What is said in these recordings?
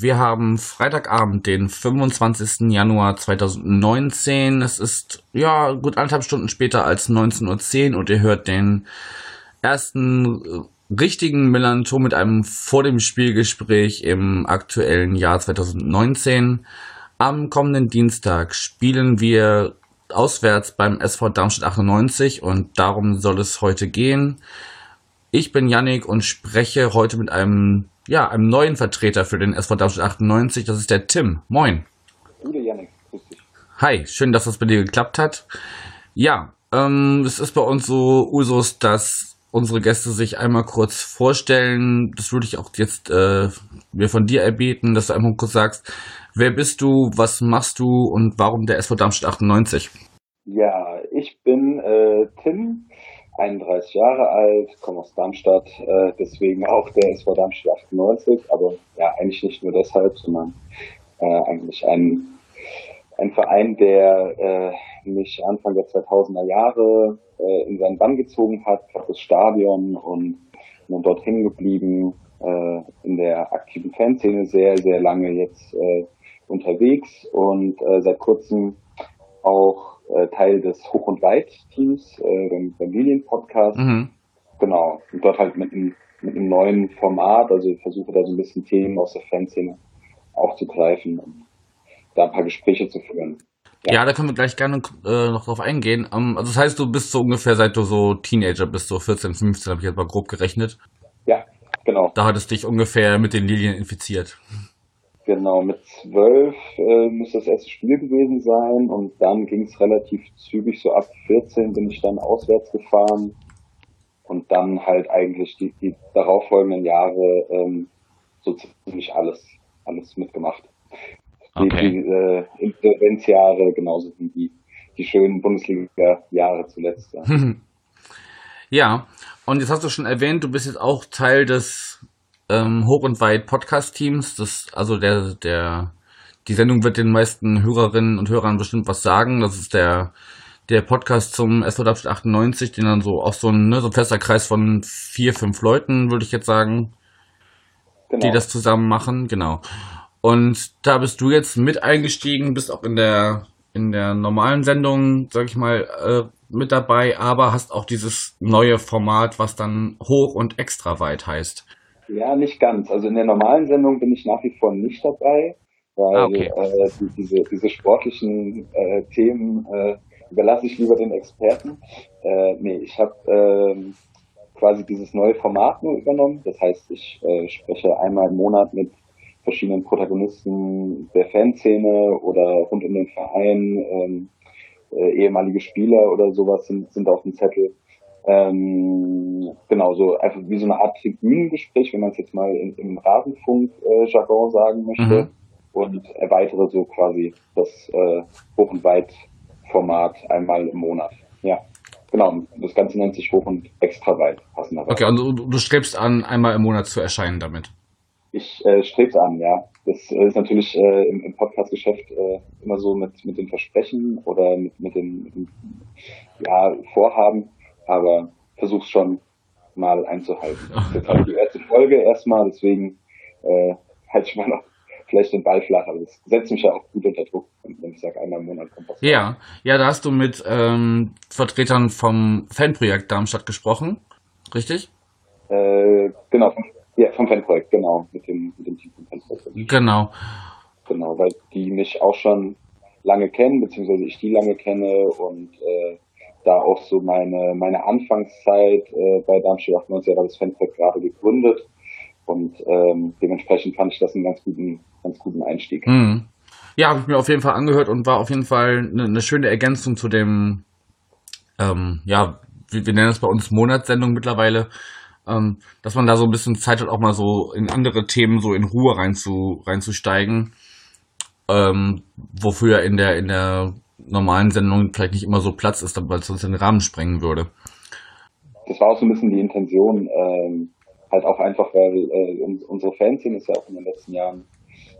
wir haben Freitagabend, den 25. Januar 2019. Es ist ja gut anderthalb Stunden später als 19.10 Uhr und ihr hört den ersten äh, richtigen Melanton mit einem vor dem Spielgespräch im aktuellen Jahr 2019. Am kommenden Dienstag spielen wir auswärts beim SV Darmstadt 98 und darum soll es heute gehen. Ich bin Yannick und spreche heute mit einem, ja, einem neuen Vertreter für den SV Darmstadt 98. Das ist der Tim. Moin. Gute Yannick, grüß dich. Hi, schön, dass das bei dir geklappt hat. Ja, ähm, es ist bei uns so Usus, dass unsere Gäste sich einmal kurz vorstellen. Das würde ich auch jetzt äh, mir von dir erbeten, dass du einmal kurz sagst, wer bist du, was machst du und warum der SV Darmstadt 98? Ja, ich bin äh, Tim, 31 Jahre alt, komme aus Darmstadt, äh, deswegen auch der SV Darmstadt 98, aber ja, eigentlich nicht nur deshalb, sondern äh, eigentlich ein, ein Verein, der äh, mich Anfang der 2000er Jahre äh, in seinen Bann gezogen hat, das Stadion und bin dort hängen geblieben, äh, in der aktiven Fanszene sehr, sehr lange jetzt äh, unterwegs und äh, seit kurzem auch äh, Teil des Hoch- und Weit-Teams äh, beim, beim Lilien-Podcast. Mhm. Genau. Und dort halt mit einem, mit einem neuen Format, also ich versuche da so ein bisschen Themen aus der Fanszene aufzugreifen und da ein paar Gespräche zu führen. Ja, Ja. da können wir gleich gerne äh, noch drauf eingehen. Ähm, also das heißt, du bist so ungefähr, seit du so Teenager bist, so 14, 15, habe ich jetzt mal grob gerechnet. Ja, genau. Da hattest du dich ungefähr mit den Lilien infiziert. Genau, mit zwölf äh, müsste das erste Spiel gewesen sein und dann ging es relativ zügig, so ab 14 bin ich dann auswärts gefahren und dann halt eigentlich die, die darauffolgenden Jahre ähm, so ziemlich alles, alles mitgemacht. Die, Okay. die äh, Insolvenzjahre genauso wie die, die schönen Bundesliga-Jahre zuletzt. Ja. Ja, und jetzt hast du schon erwähnt, du bist jetzt auch Teil des ähm, Hoch und Weit Podcast-Teams. Das, also der, der, die Sendung wird den meisten Hörerinnen und Hörern bestimmt was sagen. Das ist der, der Podcast zum Darmstadt 98, den dann so auch so ein, ne, so ein fester Kreis von vier, fünf Leuten, würde ich jetzt sagen, Genau. die das zusammen machen, genau. Und da bist du jetzt mit eingestiegen, bist auch in der in der normalen Sendung, sag ich mal, äh, mit dabei, aber hast auch dieses neue Format, was dann hoch und extra weit heißt. Ja, nicht ganz. Also in der normalen Sendung bin ich nach wie vor nicht dabei, weil Ah, okay. äh, die, diese, diese sportlichen äh, Themen äh, überlasse ich lieber den Experten. Äh, nee, ich habe ähm, quasi dieses neue Format nur übernommen. Das heißt, ich äh, spreche einmal im Monat mit verschiedenen Protagonisten der Fanszene oder rund um den Verein. Ähm, äh, ehemalige Spieler oder sowas sind, sind auf dem Zettel. Ähm, genau, so einfach wie so eine Art Tribünengespräch, wenn man es jetzt mal in, im Rasenfunk-Jargon sagen möchte. Mhm. Und erweitere so quasi das äh, Hoch- und Weit-Format einmal im Monat. Ja, genau. Das Ganze nennt sich Hoch- und Extra-Weit, passenderweise. Okay, und du, du strebst an, einmal im Monat zu erscheinen damit. Ich äh, strebe es an, ja. Das äh, ist natürlich äh, im, im Podcast-Geschäft äh, immer so mit, mit den Versprechen oder mit, mit den, mit den ja, Vorhaben, aber versuch's schon mal einzuhalten. Das ist jetzt halt die erste Folge erstmal, deswegen äh, halte ich mal noch vielleicht den Ball flach, aber das setzt mich ja auch gut unter Druck, wenn ich sage, einmal im Monat kommt was. Ja, ja, da hast du mit ähm, Vertretern vom Fanprojekt Darmstadt gesprochen, richtig? Äh, genau, vom, ja, vom Fanprojekt, genau, mit dem, mit dem Team vom Fanprojekt. Genau. Genau, weil die mich auch schon lange kennen, beziehungsweise ich die lange kenne und äh, da auch so meine meine Anfangszeit äh, bei Darmstadt 98 war das Fanprojekt gerade gegründet und ähm, dementsprechend fand ich das einen ganz guten ganz guten Einstieg. Mhm. Ja, habe ich mir auf jeden Fall angehört und war auf jeden Fall eine, eine schöne Ergänzung zu dem, ähm, ja, wir, wir nennen es bei uns Monatssendung mittlerweile, ähm, dass man da so ein bisschen Zeit hat, auch mal so in andere Themen so in Ruhe reinzu, reinzusteigen, ähm, wofür in der, in der normalen Sendung vielleicht nicht immer so Platz ist, weil es sonst den Rahmen sprengen würde. Das war auch so ein bisschen die Intention, ähm, halt auch einfach, weil äh, uns, unsere Fanszene ist ja auch in den letzten Jahren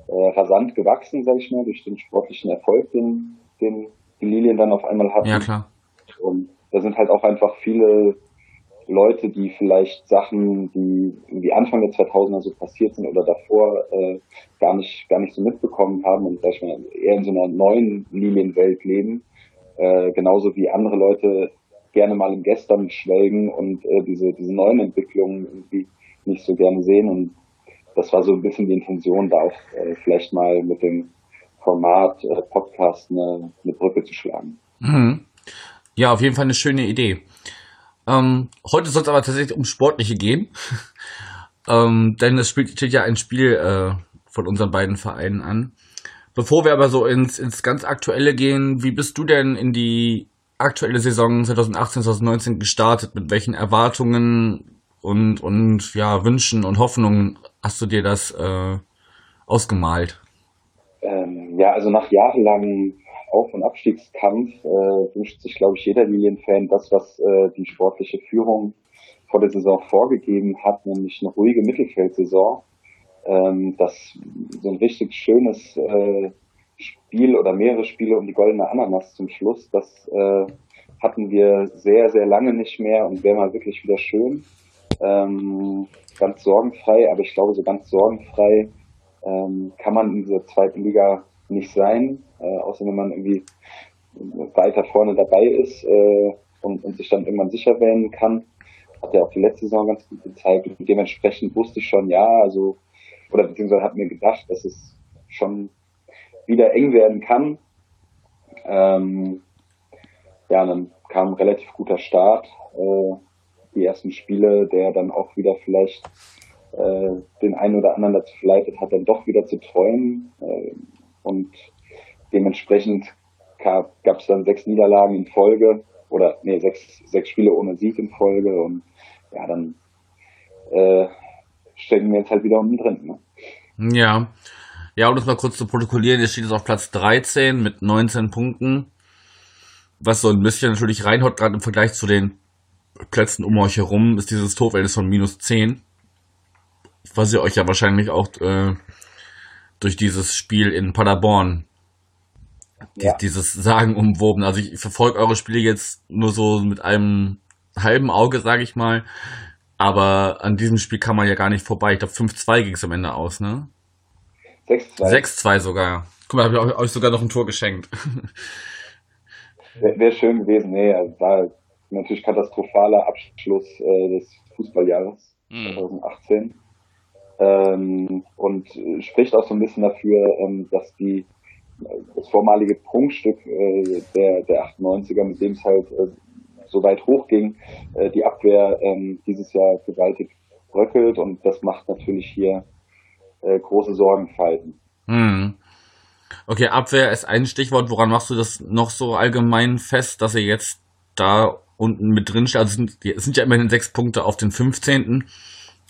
äh, rasant gewachsen, sage ich mal, durch den sportlichen Erfolg, den, den die Lilien dann auf einmal hatten. Ja, klar. Und da sind halt auch einfach viele Leute, die vielleicht Sachen, die irgendwie Anfang der 2000er so passiert sind oder davor, äh, gar nicht, gar nicht so mitbekommen haben und sag ich mal, eher in so einer neuen Lilienwelt leben. Äh, genauso wie andere Leute gerne mal im Gestern schwelgen und äh, diese, diese neuen Entwicklungen irgendwie nicht so gerne sehen. Und das war so ein bisschen die Intention, da auch äh, vielleicht mal mit dem Format äh, Podcast eine, eine Brücke zu schlagen. Mhm. Ja, auf jeden Fall eine schöne Idee. Ähm, heute soll es aber tatsächlich um Sportliche gehen. ähm, denn es spielt, steht ja ein Spiel äh, von unseren beiden Vereinen an. Bevor wir aber so ins, ins ganz Aktuelle gehen, wie bist du denn in die aktuelle Saison 2018, 2019 gestartet? Mit welchen Erwartungen und, und ja, Wünschen und Hoffnungen hast du dir das äh, ausgemalt? Ähm, ja, also nach jahrelangem Auf- und Abstiegskampf äh, wünscht sich, glaube ich, jeder Lilien-Fan das, was äh, die sportliche Führung vor der Saison vorgegeben hat, nämlich eine ruhige Mittelfeldsaison. Ähm, das so ein richtig schönes äh, Spiel oder mehrere Spiele um die goldene Ananas zum Schluss, das äh, hatten wir sehr, sehr lange nicht mehr und wäre mal wirklich wieder schön. Ähm, ganz sorgenfrei, aber ich glaube, so ganz sorgenfrei ähm, kann man in dieser zweiten Liga nicht sein, äh, außer wenn man irgendwie weiter vorne dabei ist äh, und, und sich dann irgendwann sicher wählen kann. Hat ja auch die letzte Saison ganz gut gezeigt. Und dementsprechend wusste ich schon, ja, also, oder beziehungsweise hat mir gedacht, dass es schon wieder eng werden kann. Ähm, ja, dann kam ein relativ guter Start. Äh, die ersten Spiele, der dann auch wieder vielleicht äh, den einen oder anderen dazu verleitet hat, dann doch wieder zu träumen. Äh, und dementsprechend gab es dann sechs Niederlagen in Folge oder nee, sechs, sechs Spiele ohne Sieg in Folge und ja, dann äh, stecken wir jetzt halt wieder unten drin. Ne? Ja. Ja, um das mal kurz zu protokollieren, jetzt steht es auf Platz 13 mit 19 Punkten. Was so ein bisschen natürlich reinhaut, gerade im Vergleich zu den Plätzen um euch herum, ist dieses Torverhältnis von minus 10. Was ihr euch ja wahrscheinlich auch äh, durch dieses Spiel in Paderborn, Ja. dieses Sagen umwoben. Also ich verfolge eure Spiele jetzt nur so mit einem halben Auge, sage ich mal. Aber an diesem Spiel kann man ja gar nicht vorbei. Ich glaube, 5-2 ging es am Ende aus, ne? 6-2. 6-2 sogar. Guck mal, habe ich euch sogar noch ein Tor geschenkt. Wäre wär schön gewesen. Nee, also war natürlich katastrophaler Abschluss äh, des Fußballjahres Mhm. 2018. Ähm, und äh, spricht auch so ein bisschen dafür, ähm, dass die äh, das vormalige Prunkstück äh, der, der 98er, mit dem es halt äh, so weit hochging, äh, die Abwehr ähm, dieses Jahr gewaltig bröckelt und das macht natürlich hier äh, große Sorgenfalten. Hm. Okay, Abwehr ist ein Stichwort. Woran machst du das noch so allgemein fest, dass ihr jetzt da unten mit drin steht? Also es sind, es sind ja immerhin sechs Punkte auf den 15.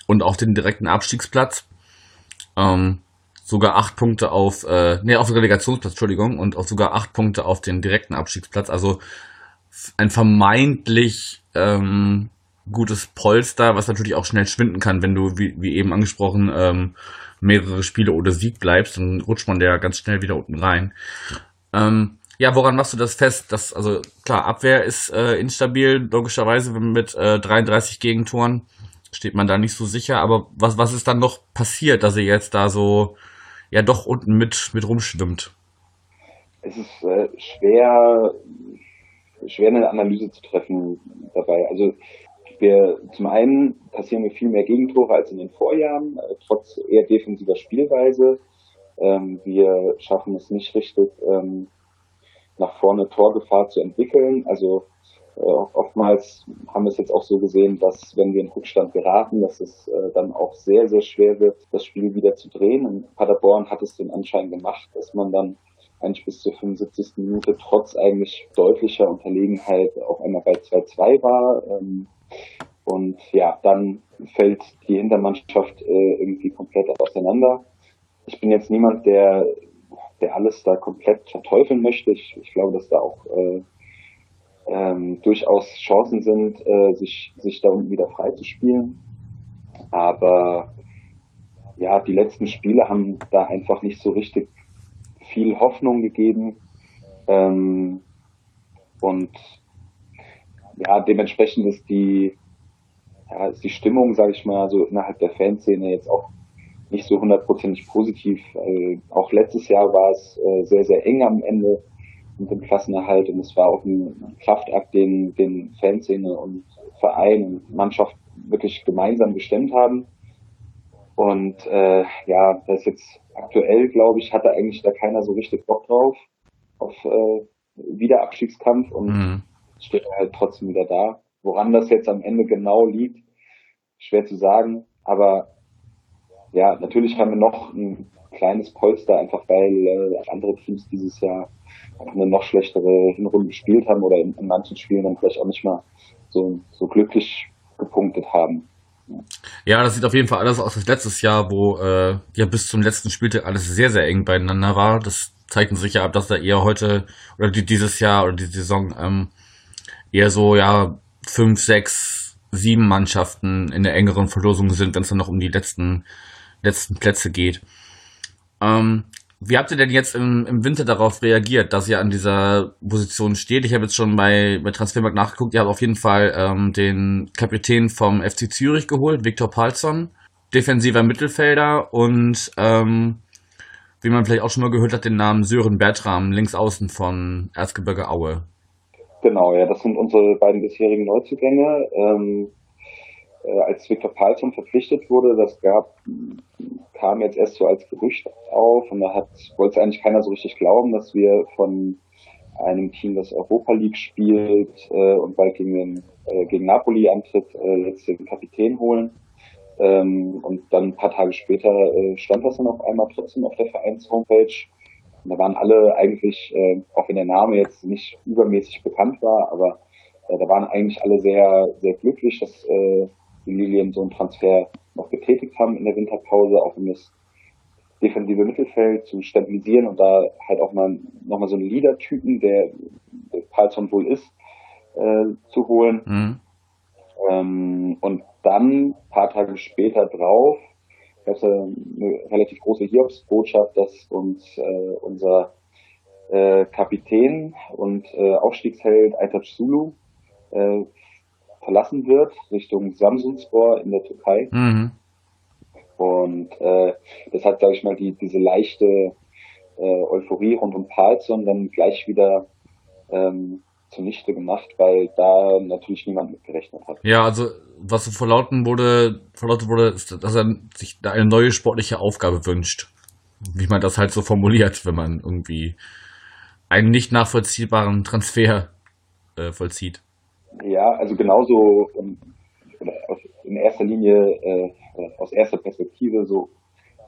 und auf den direkten Abstiegsplatz. Ähm, sogar acht Punkte auf, äh, nee, auf den Relegationsplatz, Entschuldigung, und auch sogar acht Punkte auf den direkten Abstiegsplatz. Also ein vermeintlich ähm, gutes Polster, was natürlich auch schnell schwinden kann, wenn du, wie, wie eben angesprochen, ähm, mehrere Spiele ohne Sieg bleibst, dann rutscht man ja ganz schnell wieder unten rein. Ähm, ja, woran machst du das fest? Dass, also klar, Abwehr ist äh, instabil, logischerweise mit äh, 33 Gegentoren steht man da nicht so sicher, aber was, was ist dann noch passiert, dass ihr jetzt da so ja doch unten mit, mit rumschwimmt? es ist äh, schwer, schwer eine Analyse zu treffen dabei. Also wir zum einen passieren wir viel mehr Gegentore als in den Vorjahren, äh, trotz eher defensiver Spielweise. Ähm, wir schaffen es nicht richtig, ähm, nach vorne Torgefahr zu entwickeln. Also oftmals haben wir es jetzt auch so gesehen, dass wenn wir in Rückstand geraten, dass es äh, dann auch sehr, sehr schwer wird, das Spiel wieder zu drehen. Und Paderborn hat es den Anschein gemacht, dass man dann eigentlich bis zur 75. Minute trotz eigentlich deutlicher Unterlegenheit auf einmal bei 2-2 war. Ähm, und ja, dann fällt die Hintermannschaft äh, irgendwie komplett auseinander. Ich bin jetzt niemand, der, der alles da komplett verteufeln möchte. Ich, ich glaube, dass da auch äh, ähm, durchaus Chancen sind, äh, sich, sich da unten wieder frei zu spielen. Aber ja, die letzten Spiele haben da einfach nicht so richtig viel Hoffnung gegeben. Ähm, und ja, dementsprechend ist die, ja, ist die Stimmung, sage ich mal, so innerhalb der Fanszene jetzt auch nicht so hundertprozentig positiv. Äh, auch letztes Jahr war es äh, sehr, sehr eng am Ende mit dem Klassenerhalt und es war auch ein Kraftakt, den, den Fanszene und Verein und Mannschaft wirklich gemeinsam gestemmt haben. Und äh, ja, das ist jetzt aktuell, glaube ich, hatte eigentlich da keiner so richtig Bock drauf, auf äh, Wiederabstiegskampf und mhm. steht halt trotzdem wieder da. Woran das jetzt am Ende genau liegt, schwer zu sagen. Aber ja, natürlich haben wir noch ein kleines Polster, einfach weil äh, andere Teams dieses Jahr auch eine noch schlechtere Hinrunde gespielt haben oder in, in manchen Spielen dann vielleicht auch nicht mal so, so glücklich gepunktet haben. Ja, das sieht auf jeden Fall alles aus wie letztes Jahr, wo äh, ja bis zum letzten Spieltag alles sehr, sehr eng beieinander war. Das zeigt uns sicher ab, dass da eher heute oder die, dieses Jahr oder die Saison ähm, eher so ja fünf, sechs, sieben Mannschaften in der engeren Verlosung sind, wenn es dann noch um die letzten letzten Plätze geht. Ähm, wie habt ihr denn jetzt im, im Winter darauf reagiert, dass ihr an dieser Position steht? Ich habe jetzt schon bei, bei Transfermarkt nachgeguckt. Ihr habt auf jeden Fall ähm, den Kapitän vom FC Zürich geholt, Viktor Palsson, defensiver Mittelfelder und ähm, wie man vielleicht auch schon mal gehört hat, den Namen Sören Bertram, links außen von Erzgebirge Aue. Genau, ja, das sind unsere beiden bisherigen Neuzugänge. Ähm, äh, als Viktor Palsson verpflichtet wurde, das gab, kam jetzt erst so als Gerücht auf und da hat, wollte eigentlich keiner so richtig glauben, dass wir von einem Team, das Europa League spielt äh, und bald gegen, den, äh, gegen Napoli antritt, äh, jetzt den Kapitän holen. Ähm, und dann ein paar Tage später äh, stand das dann auf einmal trotzdem auf der Vereins-Homepage. Und da waren alle eigentlich, äh, auch wenn der Name jetzt nicht übermäßig bekannt war, aber äh, da waren eigentlich alle sehr, sehr glücklich, dass äh, die Lilien so einen Transfer noch getätigt haben in der Winterpause, auch um das defensive Mittelfeld zu stabilisieren und da halt auch mal nochmal so einen Leader-Typen, der, der Palsson wohl ist, äh, zu holen. Mhm. Ähm, und dann, paar Tage später drauf, gab es eine relativ große Hiobsbotschaft, dass uns äh, unser äh, Kapitän und äh, Aufstiegsheld Aytac Sulu äh, verlassen wird, Richtung Samsunspor in der Türkei. Mhm. Und äh, das hat, sage ich mal, die, diese leichte äh, Euphorie rund um Palsson dann gleich wieder ähm, zunichte gemacht, weil da natürlich niemand mit gerechnet hat. Ja, also was so verlauten wurde, verlautet wurde, ist, dass er sich da eine neue sportliche Aufgabe wünscht. Wie man das halt so formuliert, wenn man irgendwie einen nicht nachvollziehbaren Transfer äh, vollzieht. Ja, also genauso ähm, in erster Linie äh, aus erster Perspektive so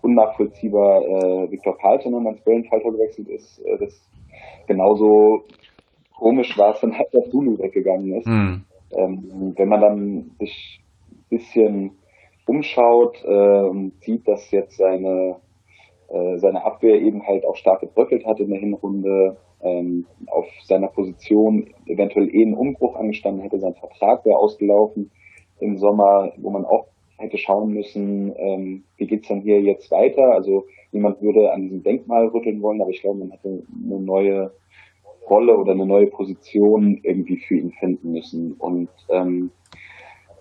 unnachvollziehbar äh, Viktor Paltonen ans Böllenfalter gewechselt ist, äh, das genauso komisch war es dann halt, dass Dulu weggegangen ist. Mhm. Ähm, wenn man dann sich ein bisschen umschaut äh, und sieht, dass jetzt seine, äh, seine Abwehr eben halt auch stark gebröckelt hat in der Hinrunde, ähm, auf seiner Position eventuell eh ein Umbruch angestanden hätte, sein Vertrag wäre ausgelaufen im Sommer, wo man auch hätte schauen müssen, ähm, wie geht's dann hier jetzt weiter. Also niemand würde an diesem Denkmal rütteln wollen, aber ich glaube, man hätte eine neue Rolle oder eine neue Position irgendwie für ihn finden müssen. Und ähm,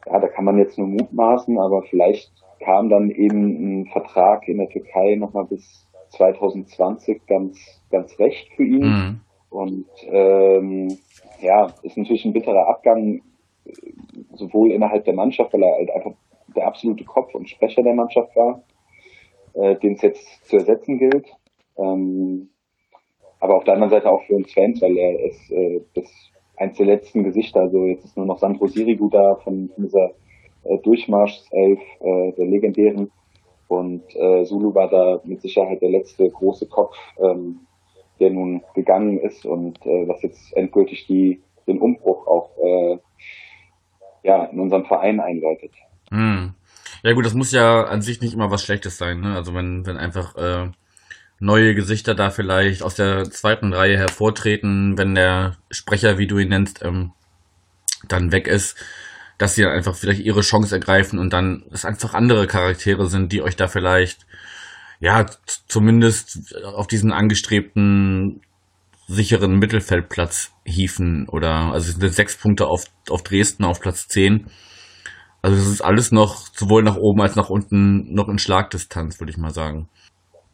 ja, da kann man jetzt nur mutmaßen, aber vielleicht kam dann eben ein Vertrag in der Türkei nochmal bis 2020 ganz, ganz recht für ihn. Mhm. Und ähm, ja, ist natürlich ein bitterer Abgang, sowohl innerhalb der Mannschaft, weil er halt einfach der absolute Kopf und Sprecher der Mannschaft war, äh, den es jetzt zu ersetzen gilt. Ähm, aber auf der anderen Seite auch für uns Fans, weil er ist äh, das eins der letzten Gesichter. Also jetzt ist nur noch Sandro Sirigu da von, von dieser äh, Durchmarschself, äh, der legendären. Und äh, Zulu war da mit Sicherheit der letzte große Kopf, ähm, der nun gegangen ist und äh, was jetzt endgültig die, den Umbruch auch äh, ja, in unserem Verein einleitet. Hm. Ja gut, das muss ja an sich nicht immer was Schlechtes sein. Ne? Also wenn, wenn einfach äh, neue Gesichter da vielleicht aus der zweiten Reihe hervortreten, wenn der Sprecher, wie du ihn nennst, ähm, dann weg ist, dass sie dann einfach vielleicht ihre Chance ergreifen und dann es einfach andere Charaktere sind, die euch da vielleicht, ja, zumindest auf diesen angestrebten sicheren Mittelfeldplatz hieven oder also es sind sechs Punkte auf, auf Dresden auf Platz zehn. Also es ist alles noch sowohl nach oben als nach unten noch in Schlagdistanz, würde ich mal sagen.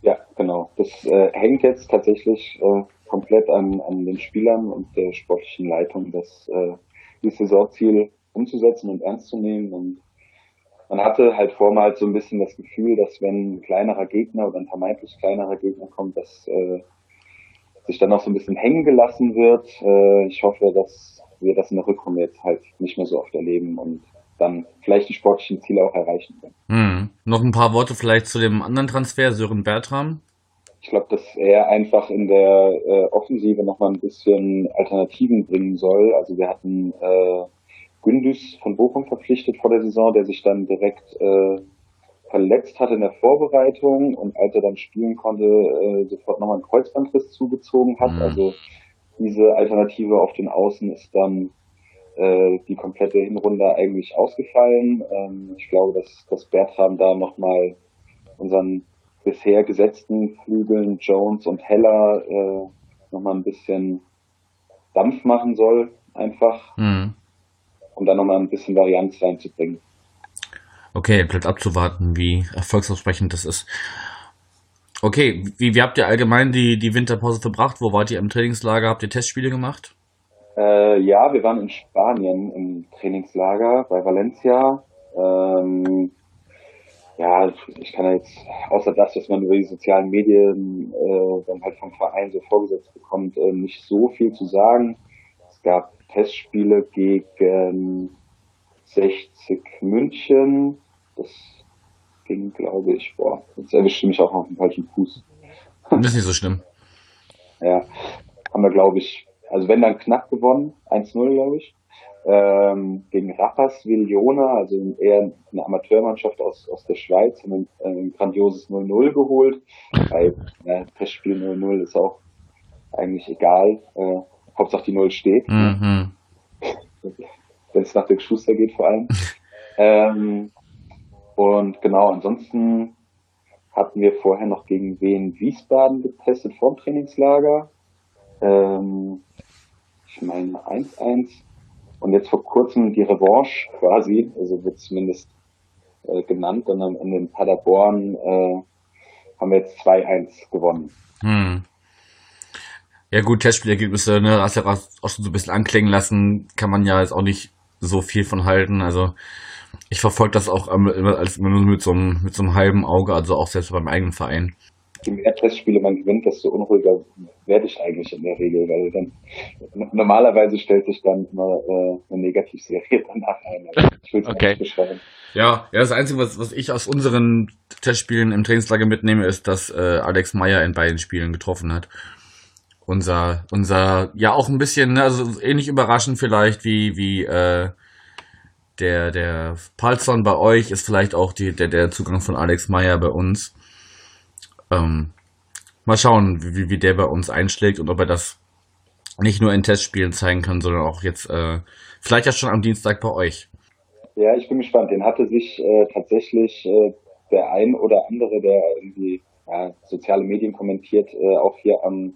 Ja, genau. Das äh, hängt jetzt tatsächlich äh, komplett an, an den Spielern und der sportlichen Leitung, das, äh, dieses Saisonziel umzusetzen und ernst zu nehmen. Und man hatte halt vormals so ein bisschen das Gefühl, dass wenn ein kleinerer Gegner oder ein vermeintlich kleinerer Gegner kommt, dass äh, sich dann noch so ein bisschen hängen gelassen wird. Äh, ich hoffe, dass wir das in der Rückrunde jetzt halt nicht mehr so oft erleben und dann vielleicht die sportlichen Ziele auch erreichen können. Hm. Noch ein paar Worte vielleicht zu dem anderen Transfer, Sören Bertram. Ich glaube, dass er einfach in der äh, Offensive nochmal ein bisschen Alternativen bringen soll. Also wir hatten äh, Gündüz von Bochum verpflichtet vor der Saison, der sich dann direkt äh, verletzt hat in der Vorbereitung und als er dann spielen konnte, äh, sofort nochmal einen Kreuzbandriss zugezogen hat. Mhm. Also diese Alternative auf den Außen ist dann äh, die komplette Hinrunde eigentlich ausgefallen. Ähm, ich glaube, dass, dass Bertram da nochmal unseren bisher gesetzten Flügeln Jones und Heller äh, nochmal ein bisschen Dampf machen soll, einfach, mhm. Um da nochmal ein bisschen Varianz reinzubringen. Okay, bleibt abzuwarten, wie erfolgsversprechend das ist. Okay, wie, wie habt ihr allgemein die, die Winterpause verbracht? Wo wart ihr im Trainingslager? Habt ihr Testspiele gemacht? Äh, ja, wir waren in Spanien im Trainingslager bei Valencia. Ähm, ja, ich kann jetzt, außer das, was man über die sozialen Medien äh, dann halt vom Verein so vorgesetzt bekommt, äh, nicht so viel zu sagen. Es gab Testspiele gegen 60 München. Das ging, glaube ich, boah, jetzt erwischte mich auch auf dem falschen Fuß. Das ist nicht so schlimm. ja, haben wir, glaube ich, also wenn dann knapp gewonnen, 1-0, glaube ich. Ähm, gegen Rappas Villona, also eher eine Amateurmannschaft aus, aus der Schweiz, haben ein, ein grandioses 0-0 geholt. Weil ja, Testspiel 0-0 ist auch eigentlich egal. Äh, Hauptsache die 0 steht. Mhm. Wenn es nach dem Schuster geht vor allem. ähm, und genau, ansonsten hatten wir vorher noch gegen Wien Wiesbaden getestet vorm Trainingslager. Ähm, ich meine 1-1. Und jetzt vor kurzem die Revanche quasi, also wird zumindest äh, genannt, und dann in Paderborn äh, haben wir jetzt 2-1 gewonnen. Hm. Ja gut, Testspielergebnisse, ne, hast ja auch schon so ein bisschen anklingen lassen, kann man ja jetzt auch nicht so viel von halten. Also ich verfolge das auch immer, als immer nur mit so, einem, mit so einem halben Auge, also auch selbst beim eigenen Verein je mehr Testspiele man gewinnt, desto unruhiger werde ich eigentlich in der Regel, weil dann normalerweise stellt sich dann immer äh, eine Negativserie danach ein. Also ich will es okay. nicht beschreiben. Ja, ja, das Einzige, was, was ich aus unseren Testspielen im Trainingslager mitnehme, ist, dass äh, Alex Meyer in beiden Spielen getroffen hat. Unser, unser, ja auch ein bisschen, ne, also ähnlich überraschend vielleicht wie, wie äh, der, der Palzon bei euch ist vielleicht auch die, der, der Zugang von Alex Meyer bei uns. Ähm, mal schauen, wie, wie der bei uns einschlägt und ob er das nicht nur in Testspielen zeigen kann, sondern auch jetzt äh, vielleicht ja schon am Dienstag bei euch. Ja, ich bin gespannt. Den hatte sich äh, tatsächlich äh, der ein oder andere, der irgendwie ja, soziale Medien kommentiert, äh, auch hier am,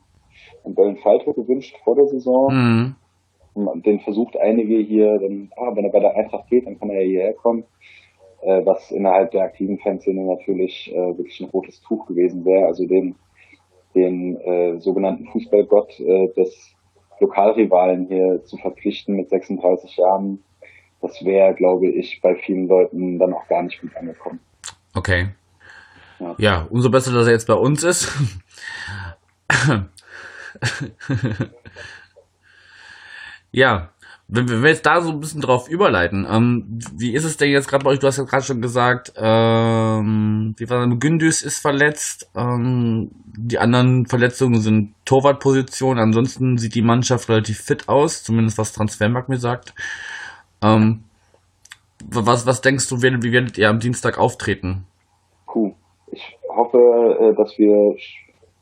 am Böllen-Falter gewünscht vor der Saison. Mhm. Den versucht einige hier, dann, ah, wenn er bei der Eintracht geht, dann kann er ja hierher kommen äh, was innerhalb der aktiven Fanszene natürlich äh, wirklich ein rotes Tuch gewesen wäre. Also den, den äh, sogenannten Fußballgott äh, des Lokalrivalen hier zu verpflichten mit 36 Jahren, das wäre, glaube ich, bei vielen Leuten dann auch gar nicht gut angekommen. Okay. Ja, ja umso besser, dass er jetzt bei uns ist. Ja, wenn, wir jetzt da so ein bisschen drauf überleiten, ähm, wie ist es denn jetzt gerade bei euch? Du hast ja gerade schon gesagt, ähm, wie war das? Gündüz ist verletzt, ähm, die anderen Verletzungen sind Torwartposition, ansonsten sieht die Mannschaft relativ fit aus, zumindest was Transfermarkt mir sagt. Ähm, was, was denkst du, wie, wie werdet ihr am Dienstag auftreten? Puh, ich hoffe, äh, dass wir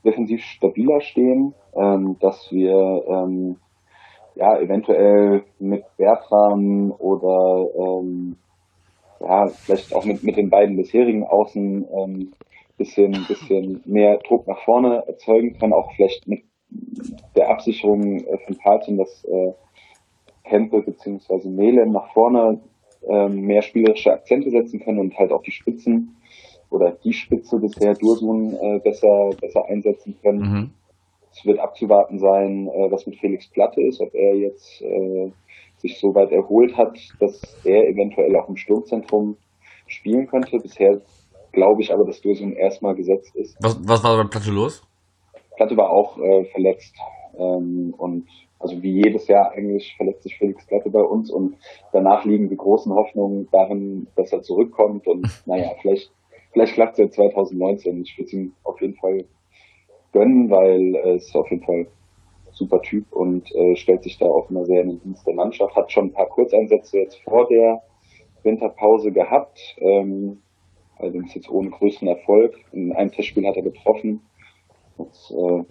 defensiv stabiler stehen, ähm, dass wir ähm, ja, eventuell mit Bertram oder ähm, ja, vielleicht auch mit, mit den beiden bisherigen Außen ähm, bisschen, bisschen mehr Druck nach vorne erzeugen können, auch vielleicht mit der Absicherung äh, von Partin, dass äh, Kempe bzw. Mele nach vorne äh, mehr spielerische Akzente setzen können und halt auch die Spitzen oder die Spitze bisher Dursun äh, besser, besser einsetzen können. Mhm. Es wird abzuwarten sein, äh, was mit Felix Platte ist, ob er jetzt äh, sich so weit erholt hat, dass er eventuell auch im Sturmzentrum spielen könnte. Bisher glaube ich aber, dass Dursun erstmal gesetzt ist. Was, was war bei Platte los? Platte war auch äh, verletzt ähm, und also wie jedes Jahr eigentlich verletzt sich Felix Platte bei uns und danach liegen die großen Hoffnungen darin, dass er zurückkommt und naja, vielleicht, vielleicht klappt es ja 2019. Ich würde es ihm auf jeden Fall gönnen, weil es auf jeden Fall super Typ und äh, stellt sich da auch immer sehr in den Dienst der Mannschaft. Hat schon ein paar Kurzeinsätze jetzt vor der Winterpause gehabt, ähm, allerdings jetzt ohne größten Erfolg. In einem Testspiel hat er getroffen. Jetzt, äh,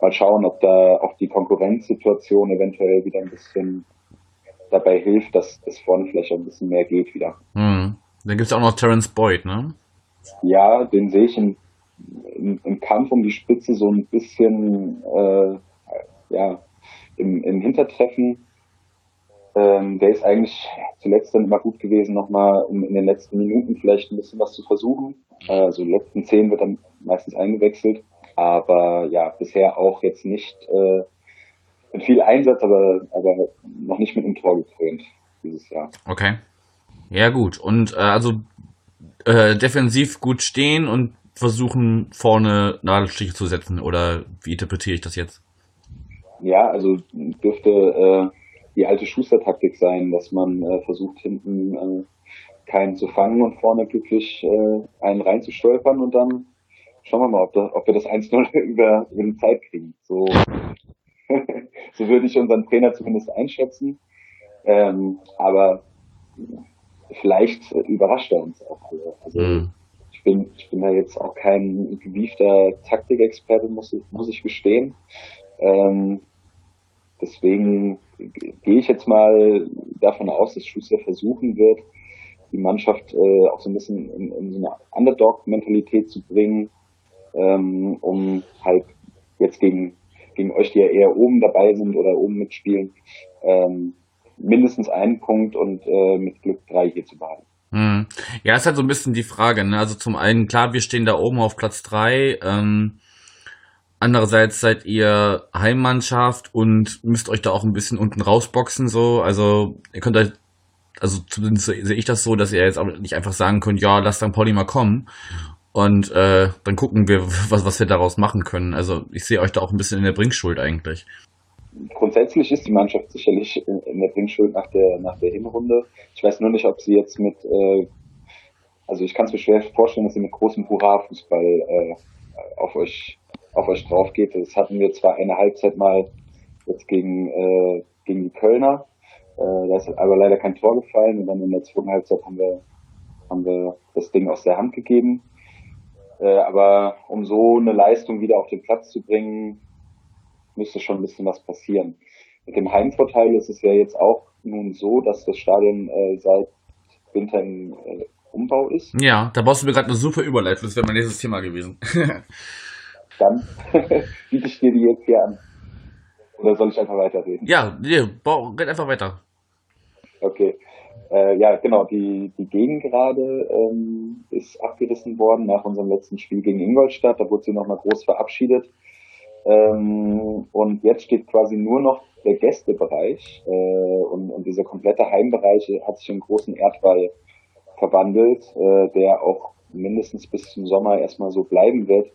mal schauen, ob da auch die Konkurrenzsituation eventuell wieder ein bisschen dabei hilft, dass es vorne vielleicht auch ein bisschen mehr geht wieder. Hm. Dann gibt es auch noch Terence Boyd, ne? Ja, den sehe ich im, im, im, Kampf um die Spitze so ein bisschen äh, ja, im, im Hintertreffen. Ähm, der ist eigentlich zuletzt dann immer gut gewesen, nochmal um in den letzten Minuten vielleicht ein bisschen was zu versuchen. Also die letzten zehn wird dann meistens eingewechselt. Aber ja, bisher auch jetzt nicht äh, mit viel Einsatz, aber, aber noch nicht mit einem Tor gekrönt dieses Jahr. Okay. Ja, gut. Und äh, also äh, defensiv gut stehen und versuchen vorne Nadelstiche zu setzen oder wie interpretiere ich das jetzt? Ja, also dürfte äh, die alte Schuster-Taktik sein, dass man äh, versucht hinten äh, keinen zu fangen und vorne glücklich äh, einen reinzustolpern und dann schauen wir mal, ob, da, ob wir das 1-0 über, über die Zeit kriegen. So, so würde ich unseren Trainer zumindest einschätzen. Ähm, aber vielleicht überrascht er uns auch. Also mhm. ich bin, ich bin da jetzt auch kein gewiefter Taktikexperte, muss ich, muss ich gestehen. Ähm, deswegen gehe ich jetzt mal davon aus, dass Schuster versuchen wird, die Mannschaft äh, auch so ein bisschen in, in so eine Underdog-Mentalität zu bringen, ähm, um halt jetzt gegen, gegen euch, die ja eher oben dabei sind oder oben mitspielen, ähm, mindestens einen Punkt und äh, mit Glück drei hier zu behalten. Hm. Ja, ist halt so ein bisschen die Frage. Ne? Also zum einen, klar, wir stehen da oben auf Platz drei. Ähm, andererseits seid ihr Heimmannschaft und müsst euch da auch ein bisschen unten rausboxen. So, also ihr könnt euch, also zumindest sehe ich das so, dass ihr jetzt auch nicht einfach sagen könnt, ja, lasst dann Pauli mal kommen und äh, dann gucken wir, was, was wir daraus machen können. Also ich sehe euch da auch ein bisschen in der Bringschuld eigentlich. Grundsätzlich ist die Mannschaft sicherlich in, in der Bringschuld nach der, nach der Hinrunde. Ich weiß nur nicht, ob sie jetzt mit, äh, also ich kann es mir schwer vorstellen, dass sie mit großem Hurra-Fußball äh, auf euch auf euch drauf geht. Das hatten wir zwar eine Halbzeit mal jetzt gegen, äh, gegen die Kölner, äh, da ist aber leider kein Tor gefallen und dann in der zweiten Halbzeit haben wir, haben wir das Ding aus der Hand gegeben. Äh, aber um so eine Leistung wieder auf den Platz zu bringen, müsste schon ein bisschen was passieren. Mit dem Heimvorteil ist es ja jetzt auch nun so, dass das Stadion äh, seit Winter im äh, Umbau ist. Ja, da brauchst du mir gerade eine super Überleitung. Das wäre mein nächstes Thema gewesen. Dann biete ich dir die jetzt hier an. Oder soll ich einfach weiterreden? Ja, nee, red einfach weiter. Okay. Äh, ja, genau, die, die Gegengerade ähm, ist abgerissen worden nach unserem letzten Spiel gegen Ingolstadt. Da wurde sie nochmal groß verabschiedet. Ähm, und jetzt steht quasi nur noch der Gästebereich äh, und, und dieser komplette Heimbereich hat sich in großen Erdwall verwandelt, äh, der auch mindestens bis zum Sommer erstmal so bleiben wird.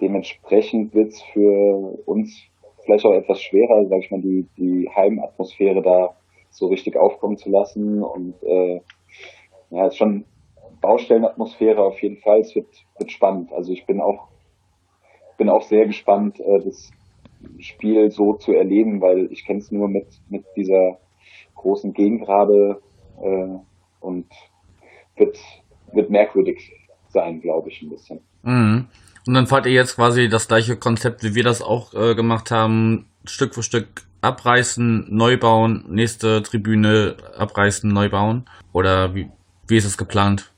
Dementsprechend wird es für uns vielleicht auch etwas schwerer, sag ich mal, die, die Heimatmosphäre da so richtig aufkommen zu lassen. Und äh, ja, ist schon Baustellenatmosphäre auf jeden Fall. Es wird, wird spannend. Also ich bin auch bin auch sehr gespannt, äh, das Spiel so zu erleben, weil ich kenne es nur mit mit dieser großen Gegengrade äh, und wird wird merkwürdig sein, glaube ich, ein bisschen. Mhm. Und dann fahrt ihr jetzt quasi das gleiche Konzept, wie wir das auch äh, gemacht haben, Stück für Stück abreißen, neu bauen, nächste Tribüne abreißen, neu bauen? Oder wie, wie ist es geplant?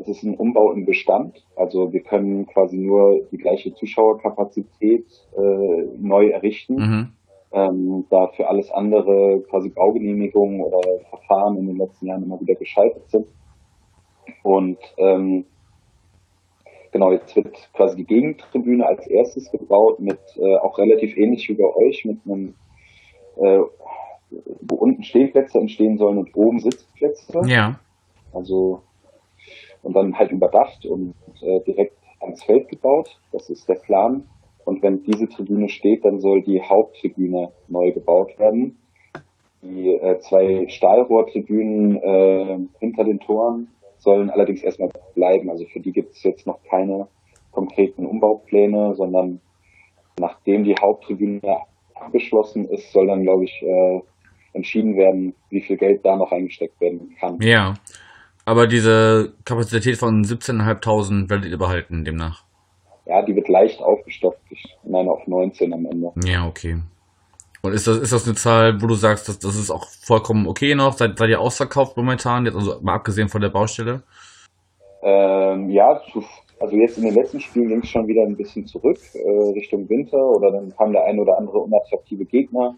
Es ist ein Umbau im Bestand. Also wir können quasi nur die gleiche Zuschauerkapazität äh, neu errichten. Mhm. Ähm, da für alles andere quasi Baugenehmigungen oder Verfahren in den letzten Jahren immer wieder gescheitert sind. Und ähm, genau, jetzt wird quasi die Gegentribüne als erstes gebaut mit äh, auch relativ ähnlich wie bei euch mit einem äh, wo unten Stehplätze entstehen sollen und oben Sitzplätze. Ja. Also und dann halt überdacht und äh, direkt ans Feld gebaut. Das ist der Plan. Und wenn diese Tribüne steht, dann soll die Haupttribüne neu gebaut werden. Die äh, zwei Stahlrohrtribünen äh, hinter den Toren sollen allerdings erstmal bleiben. Also für die gibt es jetzt noch keine konkreten Umbaupläne, sondern nachdem die Haupttribüne abgeschlossen ist, soll dann, glaube ich, äh, entschieden werden, wie viel Geld da noch eingesteckt werden kann. Ja, aber diese Kapazität von 17.500 werdet ihr behalten demnach? Ja, die wird leicht aufgestockt. Ich meine auf 19 am Ende. Ja, okay. Und ist das, ist das eine Zahl, wo du sagst, dass das ist auch vollkommen okay noch? Seid, seid ihr ausverkauft momentan, jetzt also mal abgesehen von der Baustelle? Ähm, ja, also jetzt in den letzten Spielen ging es schon wieder ein bisschen zurück äh, Richtung Winter oder dann kam der ein oder andere unattraktive Gegner.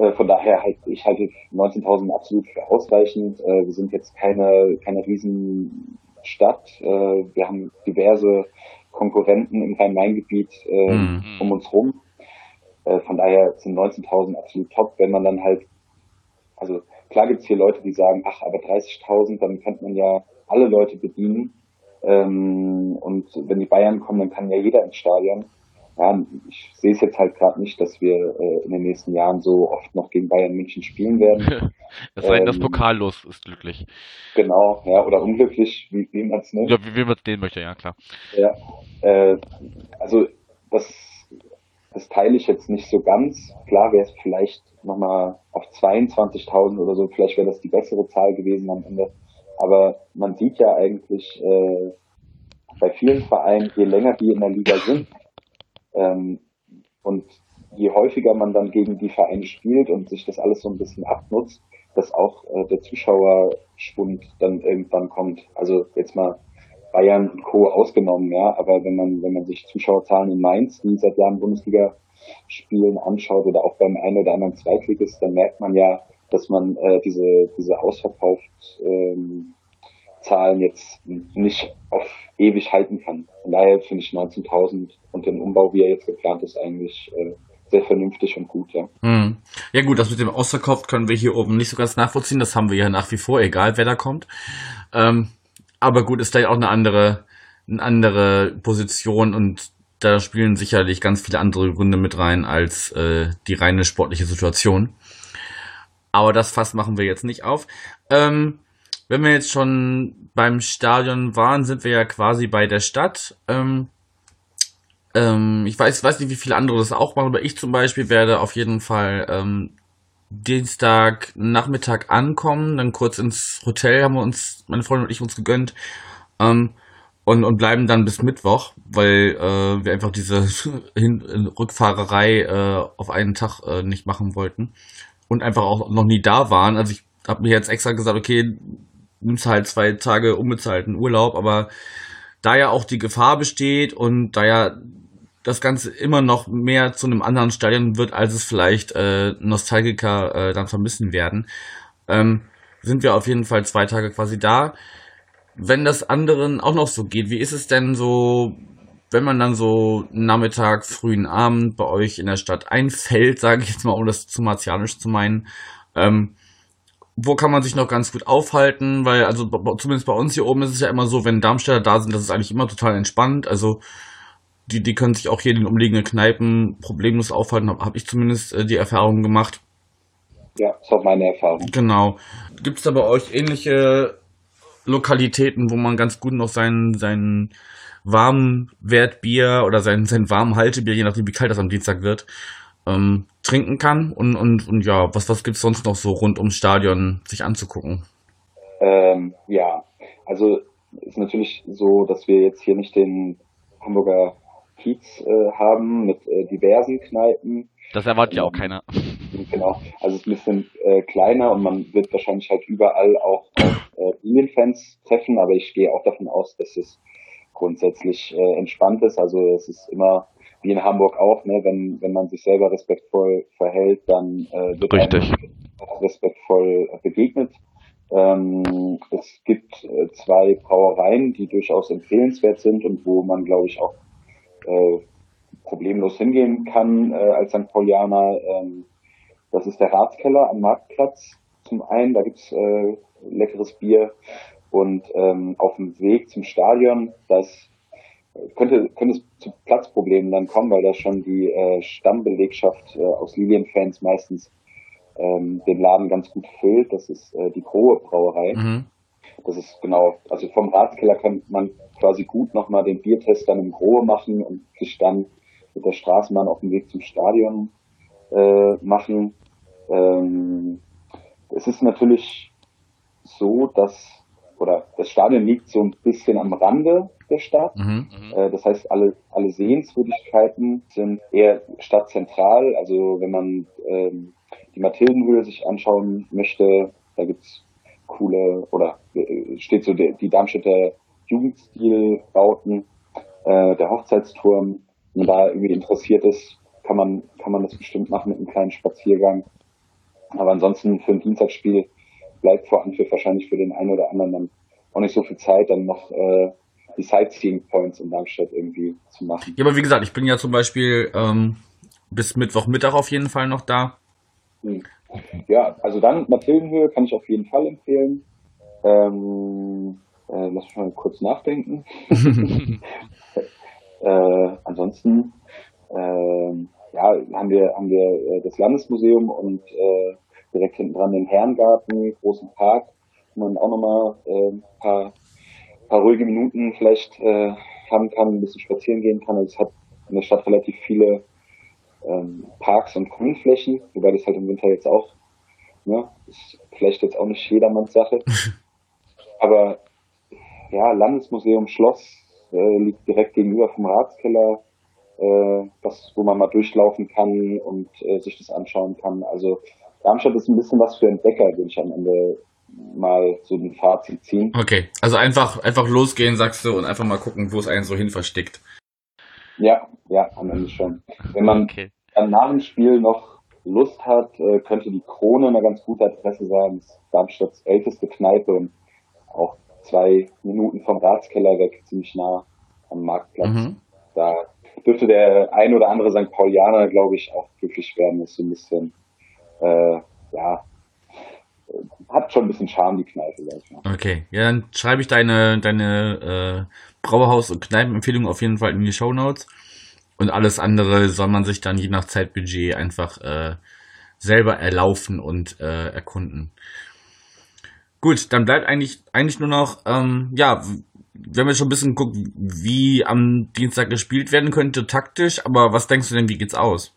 Äh, von daher halt, ich halte 19.000 absolut für ausreichend. Äh, wir sind jetzt keine, keine Riesenstadt. Äh, wir haben diverse Konkurrenten im Rhein-Main-Gebiet mhm. um uns rum. von daher sind 19.000 absolut top, wenn man dann halt, also klar gibt es hier Leute, die sagen, ach, aber 30.000, dann könnte man ja alle Leute bedienen. Ähm, und wenn die Bayern kommen, dann kann ja jeder ins Stadion ja, ich sehe es jetzt halt gerade nicht, dass wir äh, in den nächsten Jahren so oft noch gegen Bayern München spielen werden. es sei denn, ähm, das Pokallos ist glücklich. Genau, ja, oder unglücklich, wie, wie man es nennt. Ja, wie, wie man es nehmen möchte, ja, klar. Ja, äh, also das, das teile ich jetzt nicht so ganz. Klar wäre es vielleicht nochmal auf 22.000 oder so, vielleicht wäre das die bessere Zahl gewesen am Ende. Aber man sieht ja eigentlich äh, bei vielen Vereinen, je länger die in der Liga sind, ähm, und je häufiger man dann gegen die Vereine spielt und sich das alles so ein bisschen abnutzt, dass auch äh, der Zuschauerschwund dann irgendwann kommt. Also jetzt mal Bayern und Co. ausgenommen, ja, aber wenn man, wenn man sich Zuschauerzahlen in Mainz, die seit Jahren Bundesliga spielen, anschaut oder auch beim einen oder anderen Zweitligist, dann merkt man ja, dass man äh, diese, diese ausverkauft ähm, Zahlen jetzt nicht auf ewig halten kann. Von daher finde ich 19.000 und den Umbau, wie er jetzt geplant ist, eigentlich äh, sehr vernünftig und gut, ja. Hm. Ja gut, das mit dem Ausverkauf können wir hier oben nicht so ganz nachvollziehen. Das haben wir ja nach wie vor, egal wer da kommt. Ähm, aber gut, ist da ja auch eine andere, eine andere Position und da spielen sicherlich ganz viele andere Gründe mit rein als äh, die reine sportliche Situation. Aber das Fass machen wir jetzt nicht auf. Ähm, wenn wir jetzt schon beim Stadion waren, sind wir ja quasi bei der Stadt. Ähm, ähm, ich weiß, weiß nicht, wie viele andere das auch machen, aber ich zum Beispiel werde auf jeden Fall ähm, Dienstag Nachmittag ankommen, dann kurz ins Hotel haben wir uns, meine Freundin und ich uns gegönnt. Ähm, und, und bleiben dann bis Mittwoch, weil äh, wir einfach diese Hin Rückfahrerei äh, auf einen Tag äh, nicht machen wollten und einfach auch noch nie da waren. Also ich habe mir jetzt extra gesagt, okay, nimmst halt zwei Tage unbezahlten Urlaub, aber da ja auch die Gefahr besteht und da ja das Ganze immer noch mehr zu einem anderen Stadion wird, als es vielleicht äh, Nostalgiker äh, dann vermissen werden, ähm, sind wir auf jeden Fall zwei Tage quasi da. Wenn das anderen auch noch so geht, wie ist es denn so, wenn man dann so Nachmittag, frühen Abend bei euch in der Stadt einfällt, sage ich jetzt mal, um das zu martialisch zu meinen, ähm, wo kann man sich noch ganz gut aufhalten? Weil, also zumindest bei uns hier oben ist es ja immer so, wenn Darmstädter da sind, das ist eigentlich immer total entspannt. Also die, die können sich auch hier in den umliegenden Kneipen problemlos aufhalten, habe hab ich zumindest äh, die Erfahrung gemacht. Ja, ist auch meine Erfahrung. Genau. Gibt es da bei euch ähnliche Lokalitäten, wo man ganz gut noch seinen, seinen warmen Wertbier oder sein, sein warmen Haltebier, je nachdem wie kalt das am Dienstag wird, ähm, trinken kann. Und, und, und ja, was, was gibt es sonst noch so rund ums Stadion sich anzugucken? Ähm, ja, also ist natürlich so, dass wir jetzt hier nicht den Hamburger Kiez äh, haben mit äh, diversen Kneipen. Das erwartet ja auch keiner. Genau, also es ist ein bisschen äh, kleiner und man wird wahrscheinlich halt überall auch auf äh, Linienfans treffen, aber ich gehe auch davon aus, dass es grundsätzlich äh, entspannt ist. Also es ist immer wie in Hamburg auch, ne, wenn, wenn man sich selber respektvoll verhält, dann äh, wird Richtig. auch respektvoll begegnet. Ähm, es gibt äh, zwei Brauereien, die durchaus empfehlenswert sind und wo man, glaube ich, auch äh, problemlos hingehen kann äh, als St. Paulianer. Ähm, das ist der Ratskeller am Marktplatz zum einen, da gibt's äh, leckeres Bier und ähm, auf dem Weg zum Stadion, das könnte, könnte es zu Platzproblemen dann kommen, weil da schon die äh, Stammbelegschaft äh, aus Lilienfans meistens ähm, den Laden ganz gut füllt. Das ist äh, die Grohe Brauerei. Mhm. Das ist genau, also vom Ratskeller kann man quasi gut nochmal den Biertest dann im Grohe machen und sich dann mit der Straßenbahn auf dem Weg zum Stadion äh, machen. Ähm, es ist natürlich so, dass, oder das Stadion liegt so ein bisschen am Rande der Stadt. Mhm. Äh, Das heißt, alle, alle Sehenswürdigkeiten sind eher stadtzentral. Also wenn man ähm, die Mathildenhöhe sich anschauen möchte, da gibt's coole, oder äh, steht so die, die Darmstädter Jugendstilbauten, äh, der Hochzeitsturm. Wenn man da irgendwie interessiert ist, kann man, kann man das bestimmt machen mit einem kleinen Spaziergang. Aber ansonsten für ein Dienstagsspiel bleibt vor Anpfiff wahrscheinlich für den einen oder anderen dann auch nicht so viel Zeit, dann noch äh, die Sightseeing Points in Darmstadt irgendwie zu machen. Ja, aber wie gesagt, ich bin ja zum Beispiel ähm, bis Mittwochmittag auf jeden Fall noch da. Hm. Ja, also dann Mathildenhöhe kann ich auf jeden Fall empfehlen. Ähm, äh, lass mich mal kurz nachdenken. äh, ansonsten ähm, ja, haben wir haben wir äh, das Landesmuseum und äh, direkt hinten dran den Herrengarten, großen Park, wo man auch nochmal äh, ein paar, paar ruhige Minuten vielleicht äh, haben kann, ein bisschen spazieren gehen kann. Also es hat in der Stadt relativ viele ähm, Parks und Grünflächen, wobei das halt im Winter jetzt auch, ne, ist vielleicht jetzt auch nicht jedermanns Sache. Aber ja, Landesmuseum Schloss äh, liegt direkt gegenüber vom Ratskeller, äh, das, wo man mal durchlaufen kann und äh, sich das anschauen kann. Also Darmstadt ist ein bisschen was für Entdecker, würde ich am Ende mal so ein Fazit ziehen. Okay, also einfach, einfach losgehen, sagst du, und einfach mal gucken, wo es einen so hin versteckt. Ja, ja, am Ende schon. Wenn man Okay. dann nach dem Spiel noch Lust hat, äh, könnte die Krone eine ganz gute Adresse sein. Das ist Darmstadts älteste Kneipe und auch zwei Minuten vom Ratskeller weg, ziemlich nah am Marktplatz. Mhm. Da dürfte der ein oder andere St. Paulianer, glaube ich, auch glücklich werden. Das ist so ein bisschen, äh, ja, äh, hat schon ein bisschen Charme, die Kneipe, sag ich mal. Okay, ja, dann schreibe ich deine, deine äh, Brauhaus- und Kneipenempfehlung auf jeden Fall in die Shownotes. Und alles andere soll man sich dann je nach Zeitbudget einfach äh, selber erlaufen und äh, erkunden. Gut, dann bleibt eigentlich, eigentlich nur noch, ähm, ja, wir haben jetzt schon ein bisschen geguckt, wie am Dienstag gespielt werden könnte, taktisch, aber was denkst du denn, wie geht's aus?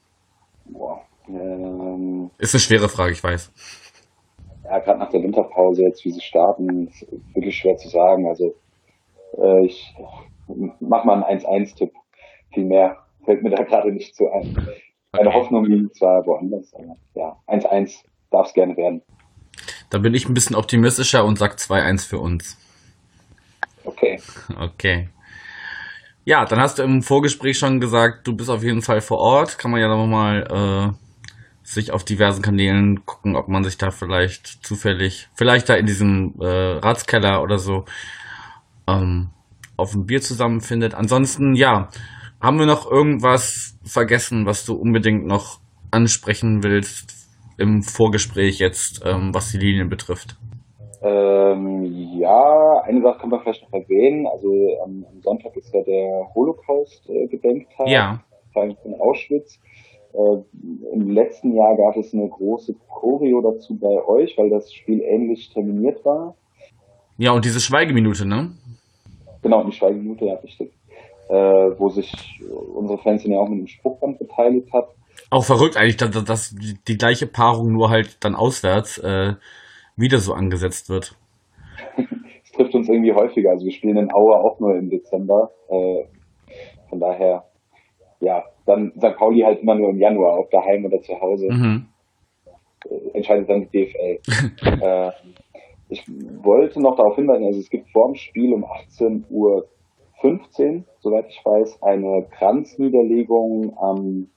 Boah, ähm, Ist eine schwere Frage, ich weiß. ja, gerade nach der Winterpause jetzt, wie sie starten, ist wirklich schwer zu sagen. Also äh, ich mach mal einen 1-1-Tipp. Viel mehr fällt mir da gerade nicht zu ein. Meine Okay. Hoffnung liegt zwar woanders, aber ja, 1-1 darf es gerne werden. Da bin ich ein bisschen optimistischer und sag 2-1 für uns. Okay. Okay. Ja, dann hast du im Vorgespräch schon gesagt, du bist auf jeden Fall vor Ort. Kann man ja nochmal äh, sich auf diversen Kanälen gucken, ob man sich da vielleicht zufällig, vielleicht da in diesem äh, Ratskeller oder so, ähm, auf ein Bier zusammenfindet. Ansonsten, ja, haben wir noch irgendwas vergessen, was du unbedingt noch ansprechen willst im Vorgespräch jetzt, ähm, was die Linien betrifft? Ähm, ja, eine Sache kann man vielleicht noch erwähnen. Also am, am Sonntag ist ja der Holocaust-Gedenktag. Ja. Tag von Auschwitz. Äh, Im letzten Jahr gab es eine große Choreo dazu bei euch, weil das Spiel ähnlich terminiert war. Ja, und diese Schweigeminute, ne? Genau, die Schweigeminute, ja, richtig. Äh, wo sich unsere Fans ja auch mit dem Spruchband beteiligt hat. Auch verrückt eigentlich, dass, dass- die gleiche Paarung nur halt dann auswärts äh, wieder so angesetzt wird. Es trifft uns irgendwie häufiger. Also wir spielen in Aue auch nur im Dezember. Äh, von daher ja, dann St. Pauli halt immer nur im Januar, ob daheim oder zu Hause. Mhm. Äh, entscheidet dann die DFL. äh, ich wollte noch darauf hinweisen, also es gibt vor dem Spiel um 18.15 Uhr, soweit ich weiß, eine Kranzniederlegung am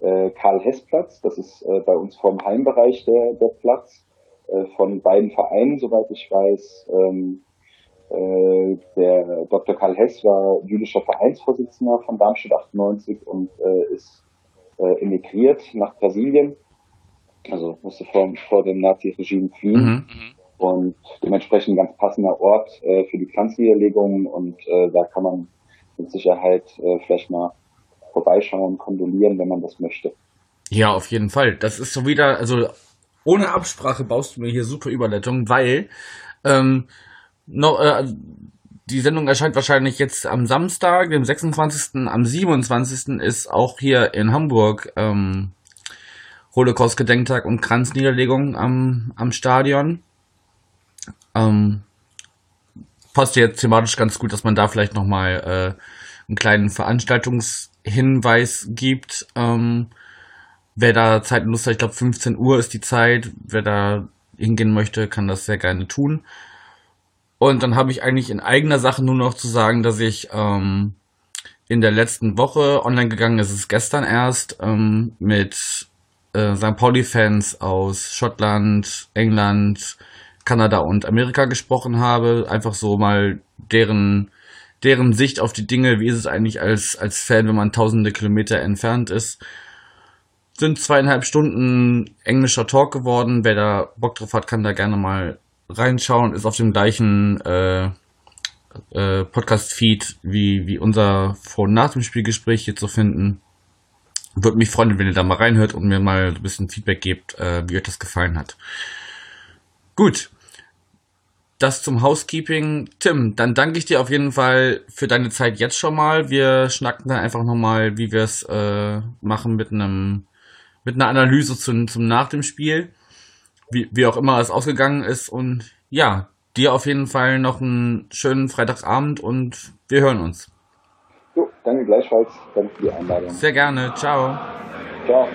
äh, Karl-Hess-Platz. Das ist äh, bei uns vom Heimbereich der, der Platz äh, von beiden Vereinen, soweit ich weiß. Ähm, äh, der Dr. Karl Hess war jüdischer Vereinsvorsitzender von Darmstadt 98 und äh, ist äh, emigriert nach Brasilien. Also musste vor, vor dem Nazi-Regime fliehen. Mhm. Und dementsprechend ein ganz passender Ort äh, für die Pflanzenniederlegungen und äh, da kann man mit Sicherheit vielleicht mal vorbeischauen, kondolieren, wenn man das möchte. Ja, auf jeden Fall. Das ist so wieder, also ohne Absprache baust du mir hier super Überleitung, weil ähm, noch, äh, die Sendung erscheint wahrscheinlich jetzt am Samstag, dem 26. Am 27. ist auch hier in Hamburg ähm, Holocaust-Gedenktag und Kranzniederlegung am, am Stadion. Ähm, passt jetzt thematisch ganz gut, dass man da vielleicht nochmal äh, einen kleinen Veranstaltungshinweis gibt. Ähm, wer da Zeit und Lust hat, ich glaube 15 Uhr ist die Zeit. Wer da hingehen möchte, kann das sehr gerne tun. Und dann habe ich eigentlich in eigener Sache nur noch zu sagen, dass ich ähm, in der letzten Woche online gegangen ist, es gestern erst, ähm, mit äh, St. Pauli-Fans aus Schottland, England, Kanada und Amerika gesprochen habe. Einfach so mal deren, deren Sicht auf die Dinge, wie ist es eigentlich als, als Fan, wenn man tausende Kilometer entfernt ist. Sind zweieinhalb Stunden englischer Talk geworden. Wer da Bock drauf hat, kann da gerne mal reinschauen. Ist auf dem gleichen äh, äh, Podcast-Feed wie, wie unser Vor- und Nach dem Spielgespräch hier zu finden. Würde mich freuen, wenn ihr da mal reinhört und mir mal ein bisschen Feedback gebt, äh, wie euch das gefallen hat. Gut. Das zum Housekeeping. Tim, dann danke ich dir auf jeden Fall für deine Zeit jetzt schon mal. Wir schnacken dann einfach nochmal, wie wir es äh, machen mit einem mit einer Analyse zum, zum nach dem Spiel. Wie, wie auch immer es ausgegangen ist. Und ja, dir auf jeden Fall noch einen schönen Freitagsabend und wir hören uns. Jo, danke gleichfalls. Danke für die Einladung. Sehr gerne. Ciao. Ciao.